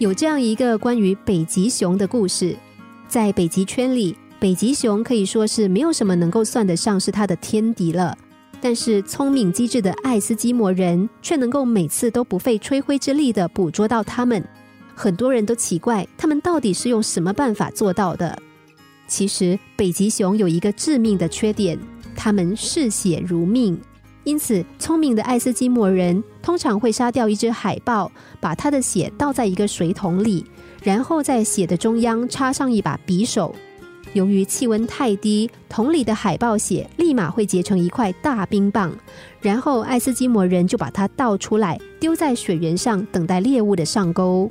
有这样一个关于北极熊的故事，在北极圈里，北极熊可以说是没有什么能够算得上是它的天敌了。但是聪明机智的爱斯基摩人却能够每次都不费吹灰之力的捕捉到它们。很多人都奇怪，他们到底是用什么办法做到的？其实，北极熊有一个致命的缺点，它们嗜血如命。因此，聪明的爱斯基摩人通常会杀掉一只海豹，把它的血倒在一个水桶里，然后在血的中央插上一把匕首。由于气温太低，桶里的海豹血立马会结成一块大冰棒，然后爱斯基摩人就把它倒出来，丢在雪原上，等待猎物的上钩。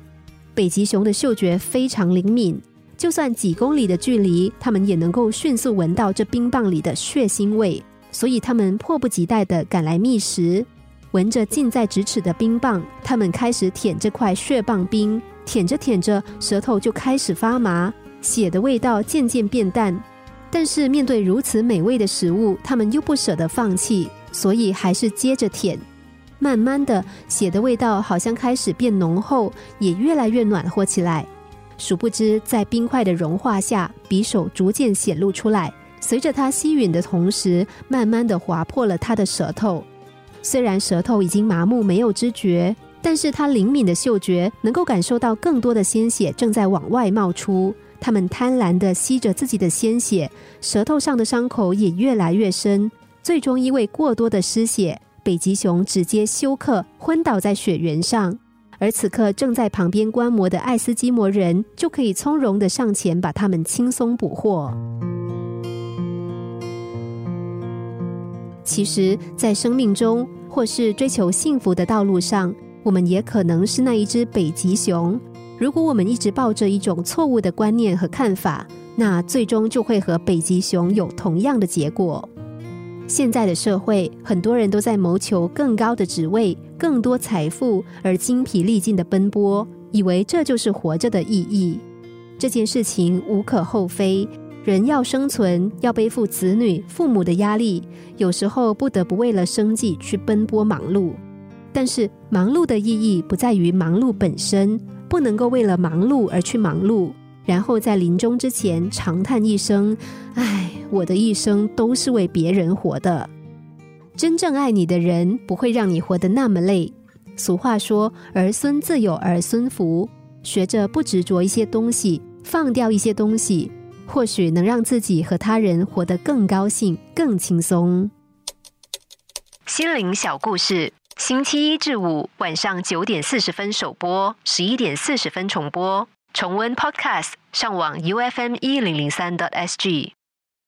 北极熊的嗅觉非常灵敏，就算几公里的距离，它们也能够迅速闻到这冰棒里的血腥味。所以，他们迫不及待地赶来觅食，闻着近在咫尺的冰棒，他们开始舔这块血棒冰，舔着舔着，舌头就开始发麻，血的味道渐渐变淡。但是，面对如此美味的食物，他们又不舍得放弃，所以还是接着舔。慢慢的，血的味道好像开始变浓厚，也越来越暖和起来。殊不知，在冰块的融化下，匕首逐渐显露出来。随着他吸吮的同时，慢慢的划破了他的舌头。虽然舌头已经麻木，没有知觉，但是他灵敏的嗅觉能够感受到更多的鲜血正在往外冒出。他们贪婪的吸着自己的鲜血，舌头上的伤口也越来越深。最终因为过多的失血，北极熊直接休克，昏倒在雪原上。而此刻正在旁边观摩的爱斯基摩人就可以从容的上前，把他们轻松捕获。其实，在生命中或是追求幸福的道路上，我们也可能是那一只北极熊。如果我们一直抱着一种错误的观念和看法，那最终就会和北极熊有同样的结果。现在的社会，很多人都在谋求更高的职位、更多财富，而精疲力尽的奔波，以为这就是活着的意义。这件事情无可厚非。人要生存，要背负子女、父母的压力，有时候不得不为了生计去奔波忙碌。但是，忙碌的意义不在于忙碌本身，不能够为了忙碌而去忙碌，然后在临终之前长叹一声：“唉，我的一生都是为别人活的。”真正爱你的人不会让你活得那么累。俗话说：“儿孙自有儿孙福。”学着不执着一些东西，放掉一些东西。或许能让自己和他人活得更高兴、更轻松。心灵小故事，星期一至五晚上九点四十分首播，十一点四十分重播。重温 Podcast，上网 U F M 一零零三 t S G。